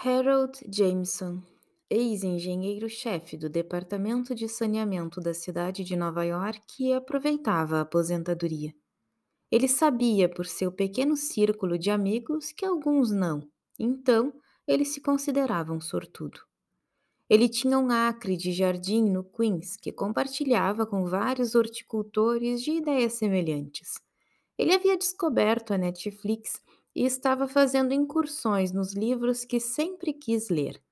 Harold Jameson, ex-engenheiro-chefe do Departamento de Saneamento da cidade de Nova York, aproveitava a aposentadoria. Ele sabia por seu pequeno círculo de amigos que alguns não, então ele se considerava um sortudo. Ele tinha um acre de jardim no Queens que compartilhava com vários horticultores de ideias semelhantes. Ele havia descoberto a Netflix e estava fazendo incursões nos livros que sempre quis ler.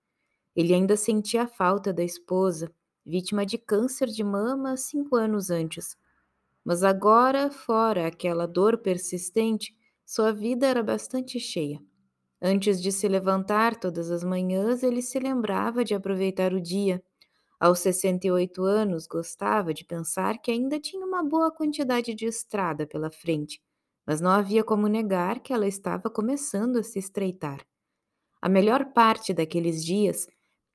Ele ainda sentia a falta da esposa, vítima de câncer de mama cinco anos antes. Mas agora, fora aquela dor persistente, sua vida era bastante cheia. Antes de se levantar todas as manhãs, ele se lembrava de aproveitar o dia. Aos 68 anos, gostava de pensar que ainda tinha uma boa quantidade de estrada pela frente mas não havia como negar que ela estava começando a se estreitar. A melhor parte daqueles dias,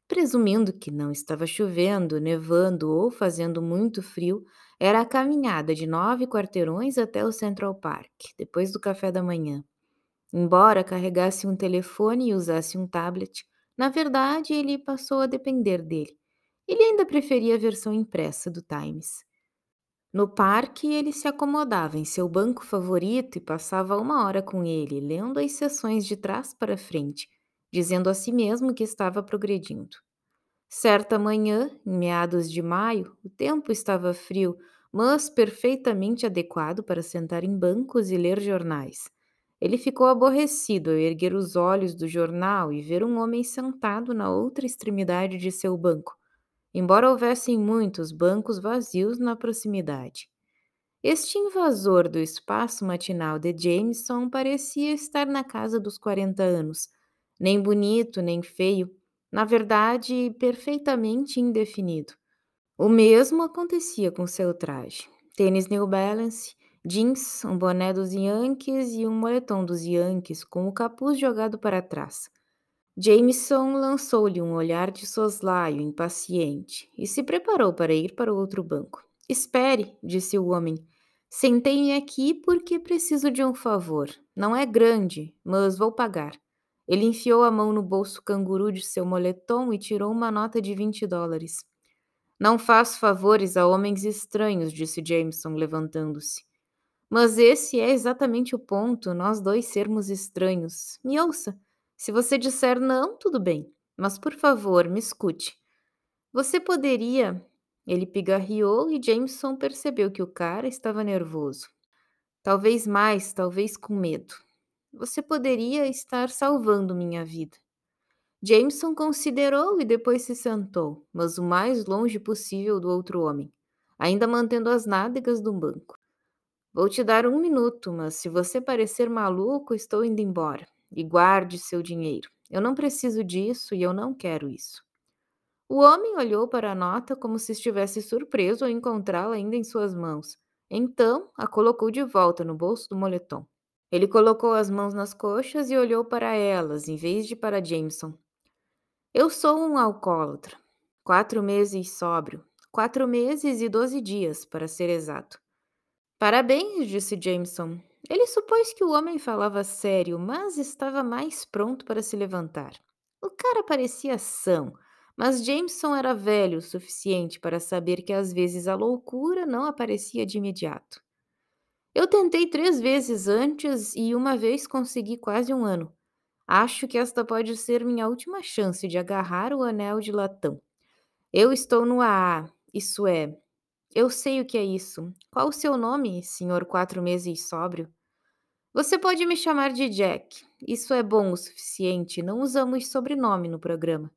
presumindo que não estava chovendo, nevando ou fazendo muito frio, era a caminhada de nove quarteirões até o Central Park, depois do café da manhã. Embora carregasse um telefone e usasse um tablet, na verdade ele passou a depender dele. Ele ainda preferia a versão impressa do Times. No parque, ele se acomodava em seu banco favorito e passava uma hora com ele, lendo as sessões de trás para frente, dizendo a si mesmo que estava progredindo. Certa manhã, em meados de maio, o tempo estava frio, mas perfeitamente adequado para sentar em bancos e ler jornais. Ele ficou aborrecido ao erguer os olhos do jornal e ver um homem sentado na outra extremidade de seu banco, embora houvessem muitos bancos vazios na proximidade. Este invasor do espaço matinal de Jameson parecia estar na casa dos 40 anos, nem bonito nem feio, na verdade, perfeitamente indefinido. O mesmo acontecia com seu traje: tênis New Balance, jeans, um boné dos Yankees e um moletom dos Yankees com o capuz jogado para trás. Jameson lançou-lhe um olhar de soslaio impaciente e se preparou para ir para o outro banco. Espere, disse o homem. Sentei-me aqui porque preciso de um favor. Não é grande, mas vou pagar. Ele enfiou a mão no bolso canguru de seu moletom e tirou uma nota de 20 dólares. Não faço favores a homens estranhos, disse Jameson, levantando-se. Mas esse é exatamente o ponto, nós dois sermos estranhos. Me ouça. Se você disser não, tudo bem, mas por favor, me escute. Você poderia. Ele pigarreou e Jameson percebeu que o cara estava nervoso. Talvez mais, talvez com medo. Você poderia estar salvando minha vida. Jameson considerou e depois se sentou, mas o mais longe possível do outro homem, ainda mantendo as nádegas do banco. Vou te dar um minuto, mas se você parecer maluco, estou indo embora e guarde seu dinheiro. Eu não preciso disso e eu não quero isso. O homem olhou para a nota como se estivesse surpreso ao encontrá-la ainda em suas mãos. Então, a colocou de volta no bolso do moletom. Ele colocou as mãos nas coxas e olhou para elas, em vez de para Jameson. Eu sou um alcoólatra. Quatro meses sóbrio. Quatro meses e doze dias, para ser exato. Parabéns, disse Jameson. Ele supôs que o homem falava sério, mas estava mais pronto para se levantar. O cara parecia são, mas Jameson era velho o suficiente para saber que às vezes a loucura não aparecia de imediato. Eu tentei três vezes antes e uma vez consegui quase um ano. Acho que esta pode ser minha última chance de agarrar o anel de latão. Eu estou no AA, isso é, eu sei o que é isso. Qual o seu nome, senhor quatro meses sóbrio? Você pode me chamar de Jack. Isso é bom o suficiente, não usamos sobrenome no programa.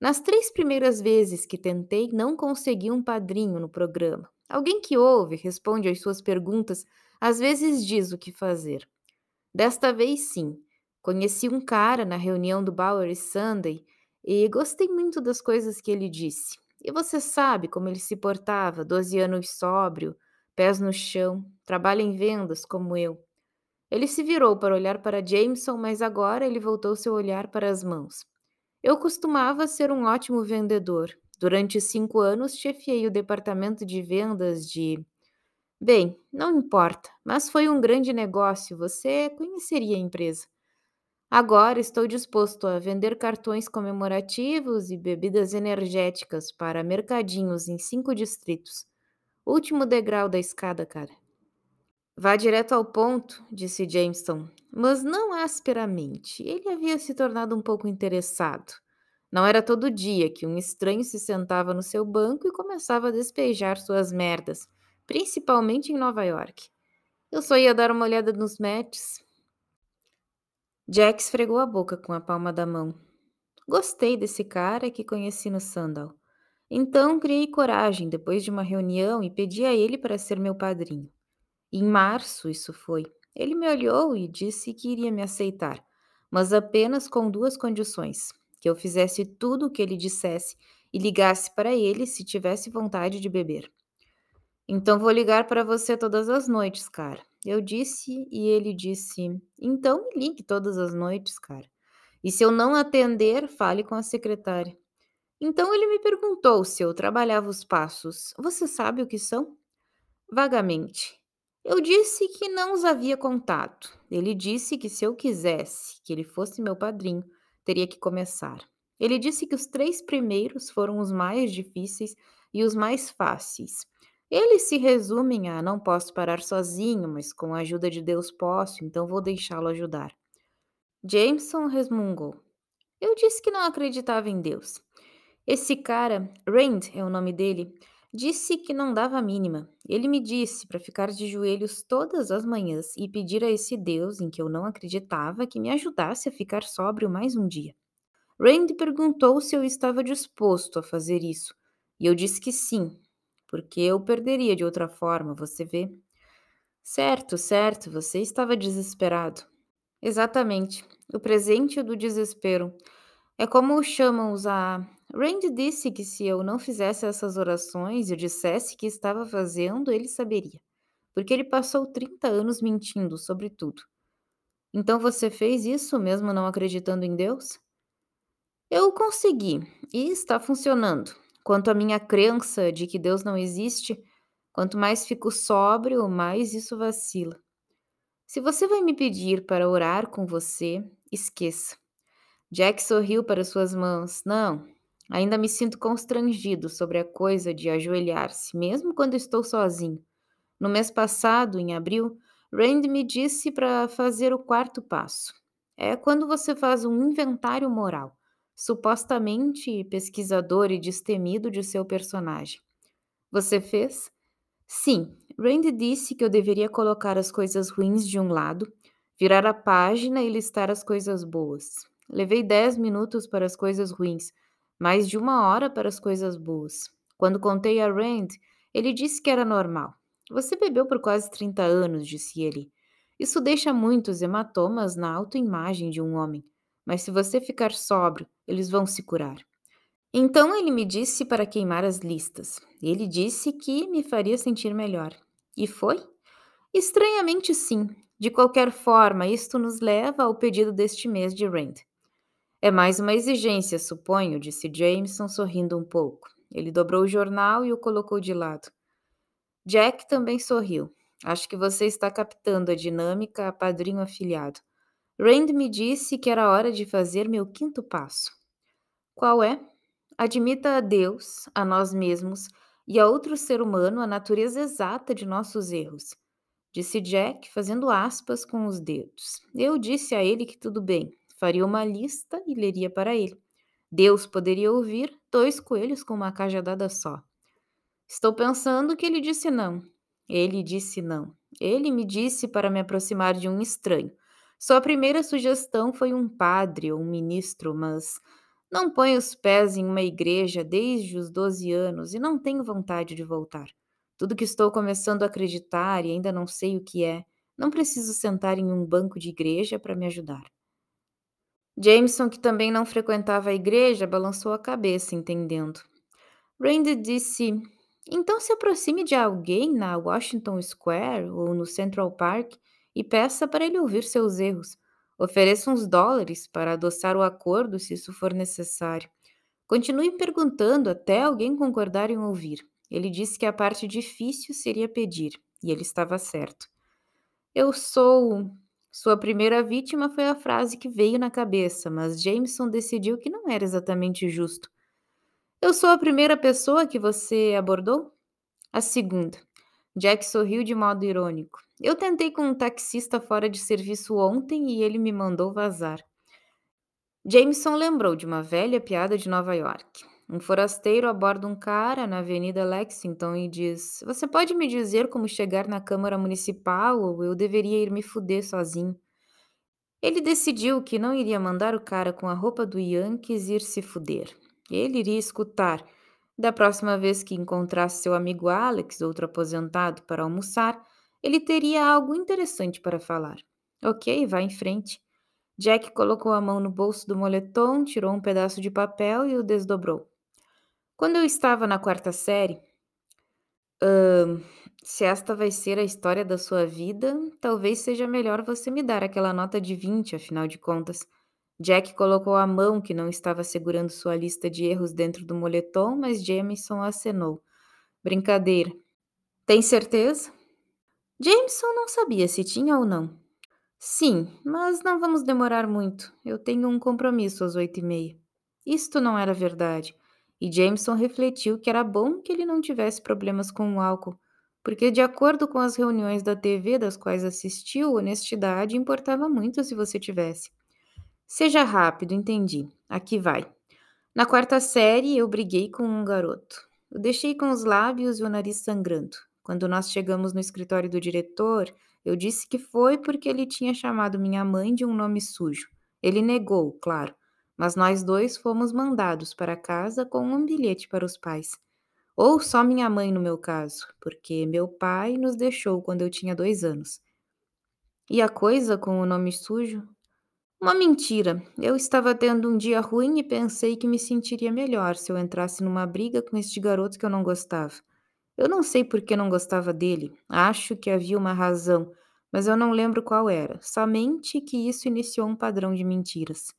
Nas três primeiras vezes que tentei, não consegui um padrinho no programa. Alguém que ouve, responde às suas perguntas, às vezes diz o que fazer. Desta vez, sim. Conheci um cara na reunião do Bowery Sunday e gostei muito das coisas que ele disse. E você sabe como ele se portava, 12 anos sóbrio, pés no chão, trabalha em vendas como eu. Ele se virou para olhar para Jameson, mas agora ele voltou seu olhar para as mãos. Eu costumava ser um ótimo vendedor. Durante cinco anos, chefiei o departamento de vendas de. Bem, não importa, mas foi um grande negócio. Você conheceria a empresa. Agora estou disposto a vender cartões comemorativos e bebidas energéticas para mercadinhos em cinco distritos. Último degrau da escada, cara. Vá direto ao ponto, disse Jameson, mas não asperamente. Ele havia se tornado um pouco interessado. Não era todo dia que um estranho se sentava no seu banco e começava a despejar suas merdas, principalmente em Nova York. Eu só ia dar uma olhada nos matches. Jack esfregou a boca com a palma da mão. Gostei desse cara que conheci no Sandal. Então criei coragem depois de uma reunião e pedi a ele para ser meu padrinho. Em março, isso foi. Ele me olhou e disse que iria me aceitar, mas apenas com duas condições: que eu fizesse tudo o que ele dissesse e ligasse para ele se tivesse vontade de beber. Então vou ligar para você todas as noites, cara. Eu disse e ele disse: Então me ligue todas as noites, cara. E se eu não atender, fale com a secretária. Então ele me perguntou se eu trabalhava os passos. Você sabe o que são? Vagamente. Eu disse que não os havia contado. Ele disse que se eu quisesse que ele fosse meu padrinho, teria que começar. Ele disse que os três primeiros foram os mais difíceis e os mais fáceis. Eles se resumem a não posso parar sozinho, mas com a ajuda de Deus posso, então vou deixá-lo ajudar. Jameson resmungou. Eu disse que não acreditava em Deus. Esse cara, Rand é o nome dele, disse que não dava a mínima. Ele me disse para ficar de joelhos todas as manhãs e pedir a esse Deus em que eu não acreditava que me ajudasse a ficar sóbrio mais um dia. Rand perguntou se eu estava disposto a fazer isso, e eu disse que sim, porque eu perderia de outra forma, você vê? Certo, certo, você estava desesperado. Exatamente, o presente do desespero. É como chamam-os a. Randy disse que se eu não fizesse essas orações e dissesse que estava fazendo, ele saberia, porque ele passou 30 anos mentindo sobre tudo. Então você fez isso mesmo não acreditando em Deus? Eu consegui e está funcionando. Quanto à minha crença de que Deus não existe, quanto mais fico sóbrio, mais isso vacila. Se você vai me pedir para orar com você, esqueça. Jack sorriu para suas mãos. Não, ainda me sinto constrangido sobre a coisa de ajoelhar-se, mesmo quando estou sozinho. No mês passado, em abril, Rand me disse para fazer o quarto passo. É quando você faz um inventário moral supostamente pesquisador e destemido de seu personagem. Você fez? Sim, Rand disse que eu deveria colocar as coisas ruins de um lado, virar a página e listar as coisas boas. Levei dez minutos para as coisas ruins, mais de uma hora para as coisas boas. Quando contei a Rand, ele disse que era normal. Você bebeu por quase 30 anos, disse ele. Isso deixa muitos hematomas na autoimagem de um homem mas se você ficar sóbrio, eles vão se curar. Então ele me disse para queimar as listas. Ele disse que me faria sentir melhor. E foi? Estranhamente, sim. De qualquer forma, isto nos leva ao pedido deste mês de Rand. É mais uma exigência, suponho, disse Jameson, sorrindo um pouco. Ele dobrou o jornal e o colocou de lado. Jack também sorriu. Acho que você está captando a dinâmica a padrinho afiliado. Rand me disse que era hora de fazer meu quinto passo. Qual é? Admita a Deus, a nós mesmos e a outro ser humano a natureza exata de nossos erros. Disse Jack, fazendo aspas com os dedos. Eu disse a ele que tudo bem, faria uma lista e leria para ele. Deus poderia ouvir dois coelhos com uma cajadada só. Estou pensando que ele disse não. Ele disse não. Ele me disse para me aproximar de um estranho sua primeira sugestão foi um padre ou um ministro, mas não ponho os pés em uma igreja desde os 12 anos e não tenho vontade de voltar. Tudo que estou começando a acreditar e ainda não sei o que é, não preciso sentar em um banco de igreja para me ajudar. Jameson, que também não frequentava a igreja, balançou a cabeça, entendendo. Randy disse: Então se aproxime de alguém na Washington Square ou no Central Park e peça para ele ouvir seus erros. Ofereça uns dólares para adoçar o acordo se isso for necessário. Continue perguntando até alguém concordar em ouvir. Ele disse que a parte difícil seria pedir, e ele estava certo. Eu sou. Sua primeira vítima foi a frase que veio na cabeça, mas Jameson decidiu que não era exatamente justo. Eu sou a primeira pessoa que você abordou? A segunda. Jack sorriu de modo irônico. Eu tentei com um taxista fora de serviço ontem e ele me mandou vazar. Jameson lembrou de uma velha piada de Nova York. Um forasteiro aborda um cara na Avenida Lexington e diz: Você pode me dizer como chegar na Câmara Municipal ou eu deveria ir me fuder sozinho? Ele decidiu que não iria mandar o cara com a roupa do Yankees ir se fuder. Ele iria escutar. Da próxima vez que encontrasse seu amigo Alex, outro aposentado, para almoçar, ele teria algo interessante para falar. Ok, vá em frente. Jack colocou a mão no bolso do moletom, tirou um pedaço de papel e o desdobrou. Quando eu estava na quarta série, se esta vai ser a história da sua vida, talvez seja melhor você me dar aquela nota de 20, afinal de contas. Jack colocou a mão que não estava segurando sua lista de erros dentro do moletom, mas Jameson acenou. Brincadeira. Tem certeza? Jameson não sabia se tinha ou não. Sim, mas não vamos demorar muito. Eu tenho um compromisso às oito e meia. Isto não era verdade, e Jameson refletiu que era bom que ele não tivesse problemas com o álcool, porque, de acordo com as reuniões da TV das quais assistiu, honestidade importava muito se você tivesse. Seja rápido, entendi. Aqui vai. Na quarta série, eu briguei com um garoto. Eu deixei com os lábios e o nariz sangrando. Quando nós chegamos no escritório do diretor, eu disse que foi porque ele tinha chamado minha mãe de um nome sujo. Ele negou, claro, mas nós dois fomos mandados para casa com um bilhete para os pais. Ou só minha mãe, no meu caso, porque meu pai nos deixou quando eu tinha dois anos. E a coisa com o nome sujo? Uma mentira. Eu estava tendo um dia ruim e pensei que me sentiria melhor se eu entrasse numa briga com este garoto que eu não gostava. Eu não sei por que não gostava dele. Acho que havia uma razão, mas eu não lembro qual era. Somente que isso iniciou um padrão de mentiras.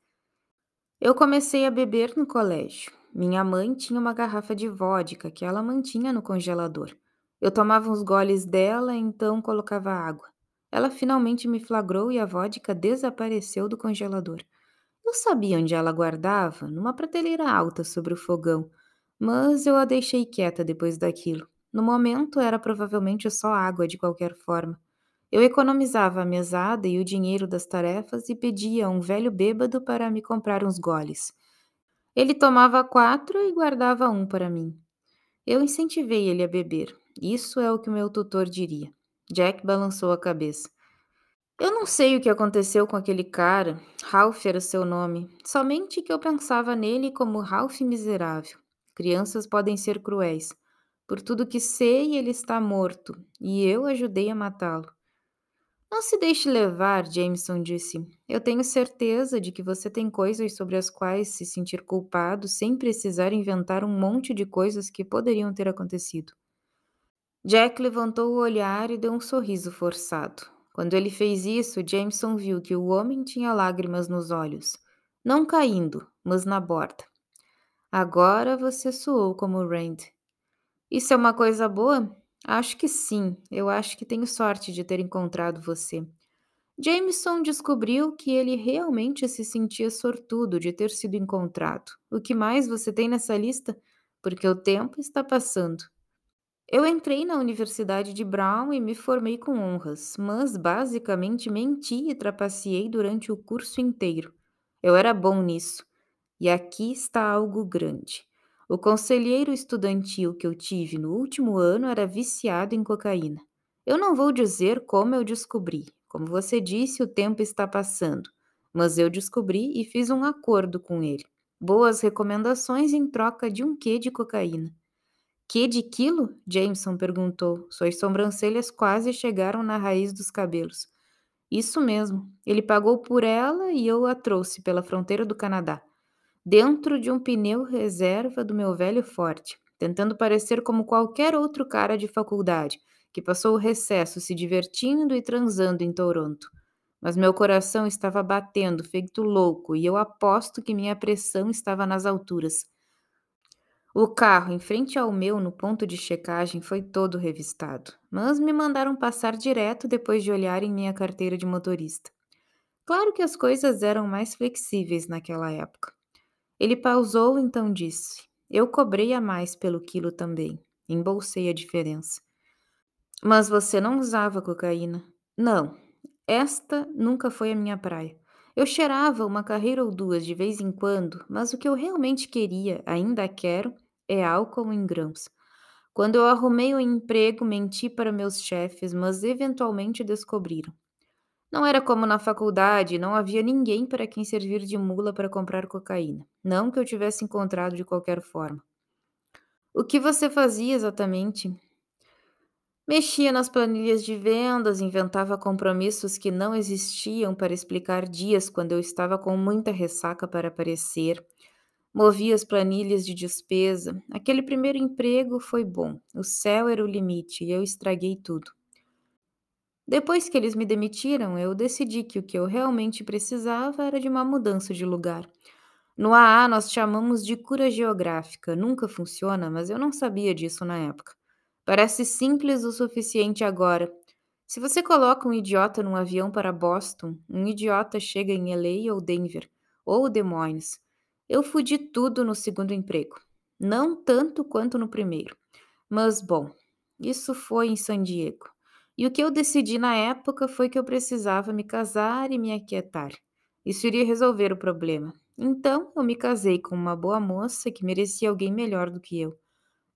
Eu comecei a beber no colégio. Minha mãe tinha uma garrafa de vodka que ela mantinha no congelador. Eu tomava uns goles dela, então colocava água. Ela finalmente me flagrou e a vodka desapareceu do congelador. Eu sabia onde ela guardava, numa prateleira alta sobre o fogão, mas eu a deixei quieta depois daquilo. No momento, era provavelmente só água de qualquer forma. Eu economizava a mesada e o dinheiro das tarefas e pedia a um velho bêbado para me comprar uns goles. Ele tomava quatro e guardava um para mim. Eu incentivei ele a beber. Isso é o que meu tutor diria. Jack balançou a cabeça. Eu não sei o que aconteceu com aquele cara. Ralph era seu nome. Somente que eu pensava nele como Ralph miserável. Crianças podem ser cruéis. Por tudo que sei, ele está morto, e eu ajudei a matá-lo. Não se deixe levar, Jameson disse. Eu tenho certeza de que você tem coisas sobre as quais se sentir culpado sem precisar inventar um monte de coisas que poderiam ter acontecido. Jack levantou o olhar e deu um sorriso forçado. Quando ele fez isso, Jameson viu que o homem tinha lágrimas nos olhos, não caindo, mas na borda. Agora você soou como Rand. Isso é uma coisa boa? Acho que sim. Eu acho que tenho sorte de ter encontrado você. Jameson descobriu que ele realmente se sentia sortudo de ter sido encontrado. O que mais você tem nessa lista? Porque o tempo está passando. Eu entrei na Universidade de Brown e me formei com honras, mas basicamente menti e trapaceei durante o curso inteiro. Eu era bom nisso. E aqui está algo grande. O conselheiro estudantil que eu tive no último ano era viciado em cocaína. Eu não vou dizer como eu descobri. Como você disse, o tempo está passando. Mas eu descobri e fiz um acordo com ele. Boas recomendações em troca de um quê de cocaína. Que de quilo? Jameson perguntou. Suas sobrancelhas quase chegaram na raiz dos cabelos. Isso mesmo. Ele pagou por ela e eu a trouxe pela fronteira do Canadá dentro de um pneu reserva do meu velho Forte, tentando parecer como qualquer outro cara de faculdade que passou o recesso se divertindo e transando em Toronto. Mas meu coração estava batendo, feito louco, e eu aposto que minha pressão estava nas alturas. O carro em frente ao meu no ponto de checagem foi todo revistado, mas me mandaram passar direto depois de olhar em minha carteira de motorista. Claro que as coisas eram mais flexíveis naquela época. Ele pausou, então disse: Eu cobrei a mais pelo quilo também. Embolsei a diferença. Mas você não usava cocaína? Não, esta nunca foi a minha praia. Eu cheirava uma carreira ou duas de vez em quando, mas o que eu realmente queria, ainda quero, é álcool em grãos. Quando eu arrumei o um emprego, menti para meus chefes, mas eventualmente descobriram. Não era como na faculdade, não havia ninguém para quem servir de mula para comprar cocaína. Não que eu tivesse encontrado de qualquer forma. O que você fazia exatamente? Mexia nas planilhas de vendas, inventava compromissos que não existiam para explicar dias quando eu estava com muita ressaca para aparecer. Movia as planilhas de despesa. Aquele primeiro emprego foi bom. O céu era o limite e eu estraguei tudo. Depois que eles me demitiram, eu decidi que o que eu realmente precisava era de uma mudança de lugar. No AA, nós chamamos de cura geográfica. Nunca funciona, mas eu não sabia disso na época. Parece simples o suficiente agora. Se você coloca um idiota num avião para Boston, um idiota chega em LA ou Denver, ou Des Moines. Eu fudi tudo no segundo emprego. Não tanto quanto no primeiro. Mas, bom, isso foi em San Diego. E o que eu decidi na época foi que eu precisava me casar e me aquietar. Isso iria resolver o problema. Então, eu me casei com uma boa moça que merecia alguém melhor do que eu.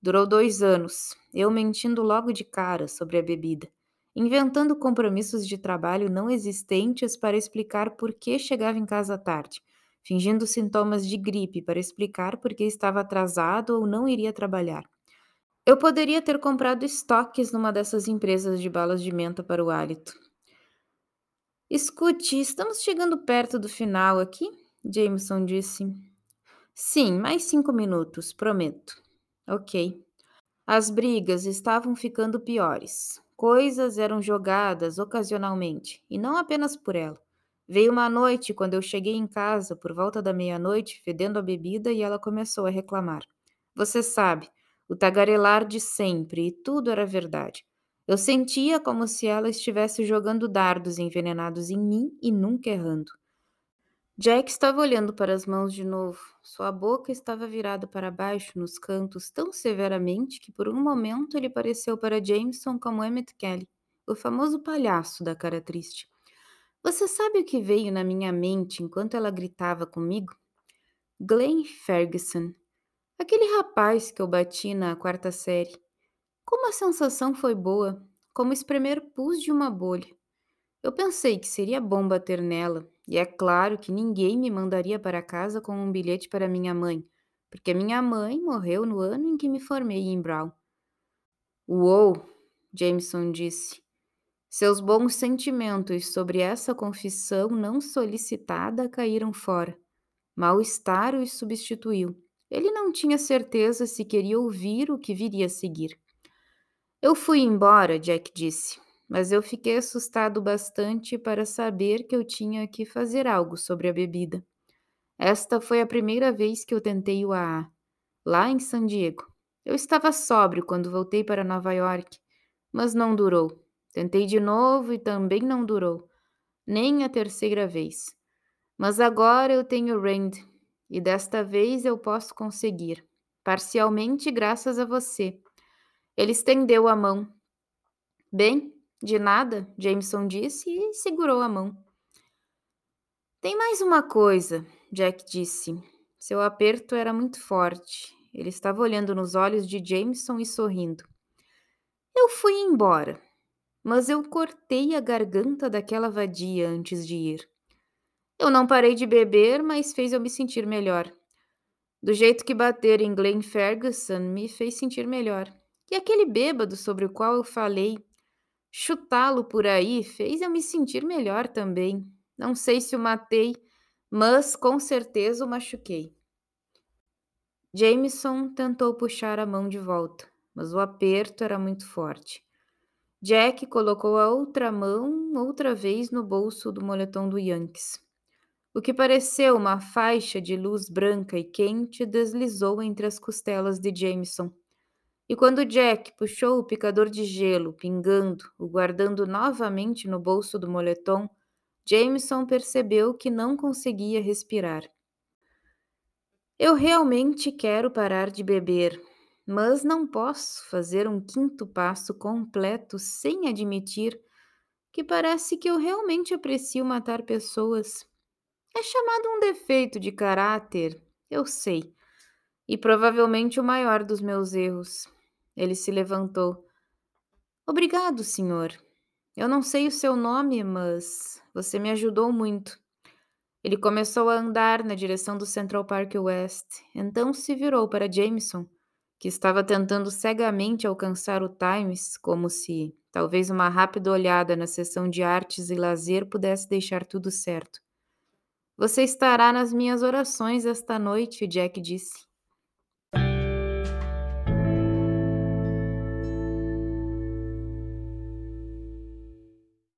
Durou dois anos, eu mentindo logo de cara sobre a bebida, inventando compromissos de trabalho não existentes para explicar por que chegava em casa tarde, fingindo sintomas de gripe para explicar por que estava atrasado ou não iria trabalhar. Eu poderia ter comprado estoques numa dessas empresas de balas de menta para o hálito. Escute, estamos chegando perto do final aqui? Jameson disse. Sim, mais cinco minutos, prometo. Ok. As brigas estavam ficando piores. Coisas eram jogadas ocasionalmente, e não apenas por ela. Veio uma noite quando eu cheguei em casa por volta da meia-noite, fedendo a bebida, e ela começou a reclamar. Você sabe, o tagarelar de sempre, e tudo era verdade. Eu sentia como se ela estivesse jogando dardos envenenados em mim e nunca errando. Jack estava olhando para as mãos de novo. Sua boca estava virada para baixo nos cantos tão severamente que por um momento ele pareceu para Jameson como Emmett Kelly, o famoso palhaço da cara triste. Você sabe o que veio na minha mente enquanto ela gritava comigo? Glenn Ferguson, aquele rapaz que eu bati na quarta série. Como a sensação foi boa, como espremer pus de uma bolha. Eu pensei que seria bom bater nela, e é claro que ninguém me mandaria para casa com um bilhete para minha mãe, porque minha mãe morreu no ano em que me formei em Brown. Uou, Jameson disse. Seus bons sentimentos sobre essa confissão não solicitada caíram fora. Mal-estar os substituiu. Ele não tinha certeza se queria ouvir o que viria a seguir. Eu fui embora, Jack disse mas eu fiquei assustado bastante para saber que eu tinha que fazer algo sobre a bebida. Esta foi a primeira vez que eu tentei o AA, lá em San Diego. Eu estava sóbrio quando voltei para Nova York, mas não durou. Tentei de novo e também não durou, nem a terceira vez. Mas agora eu tenho Rand e desta vez eu posso conseguir, parcialmente graças a você. Ele estendeu a mão. Bem, de nada, Jameson disse e segurou a mão. Tem mais uma coisa, Jack disse. Seu aperto era muito forte. Ele estava olhando nos olhos de Jameson e sorrindo. Eu fui embora, mas eu cortei a garganta daquela vadia antes de ir. Eu não parei de beber, mas fez eu me sentir melhor. Do jeito que bater em Glenn Ferguson me fez sentir melhor. E aquele bêbado sobre o qual eu falei Chutá-lo por aí fez eu me sentir melhor também. Não sei se o matei, mas com certeza o machuquei. Jameson tentou puxar a mão de volta, mas o aperto era muito forte. Jack colocou a outra mão outra vez no bolso do moletom do Yankees. O que pareceu uma faixa de luz branca e quente deslizou entre as costelas de Jameson. E quando Jack puxou o picador de gelo, pingando, o guardando novamente no bolso do moletom, Jameson percebeu que não conseguia respirar. Eu realmente quero parar de beber, mas não posso fazer um quinto passo completo sem admitir que parece que eu realmente aprecio matar pessoas. É chamado um defeito de caráter, eu sei, e provavelmente o maior dos meus erros. Ele se levantou. Obrigado, senhor. Eu não sei o seu nome, mas você me ajudou muito. Ele começou a andar na direção do Central Park West, então se virou para Jameson, que estava tentando cegamente alcançar o Times, como se talvez uma rápida olhada na seção de artes e lazer pudesse deixar tudo certo. Você estará nas minhas orações esta noite, Jack disse.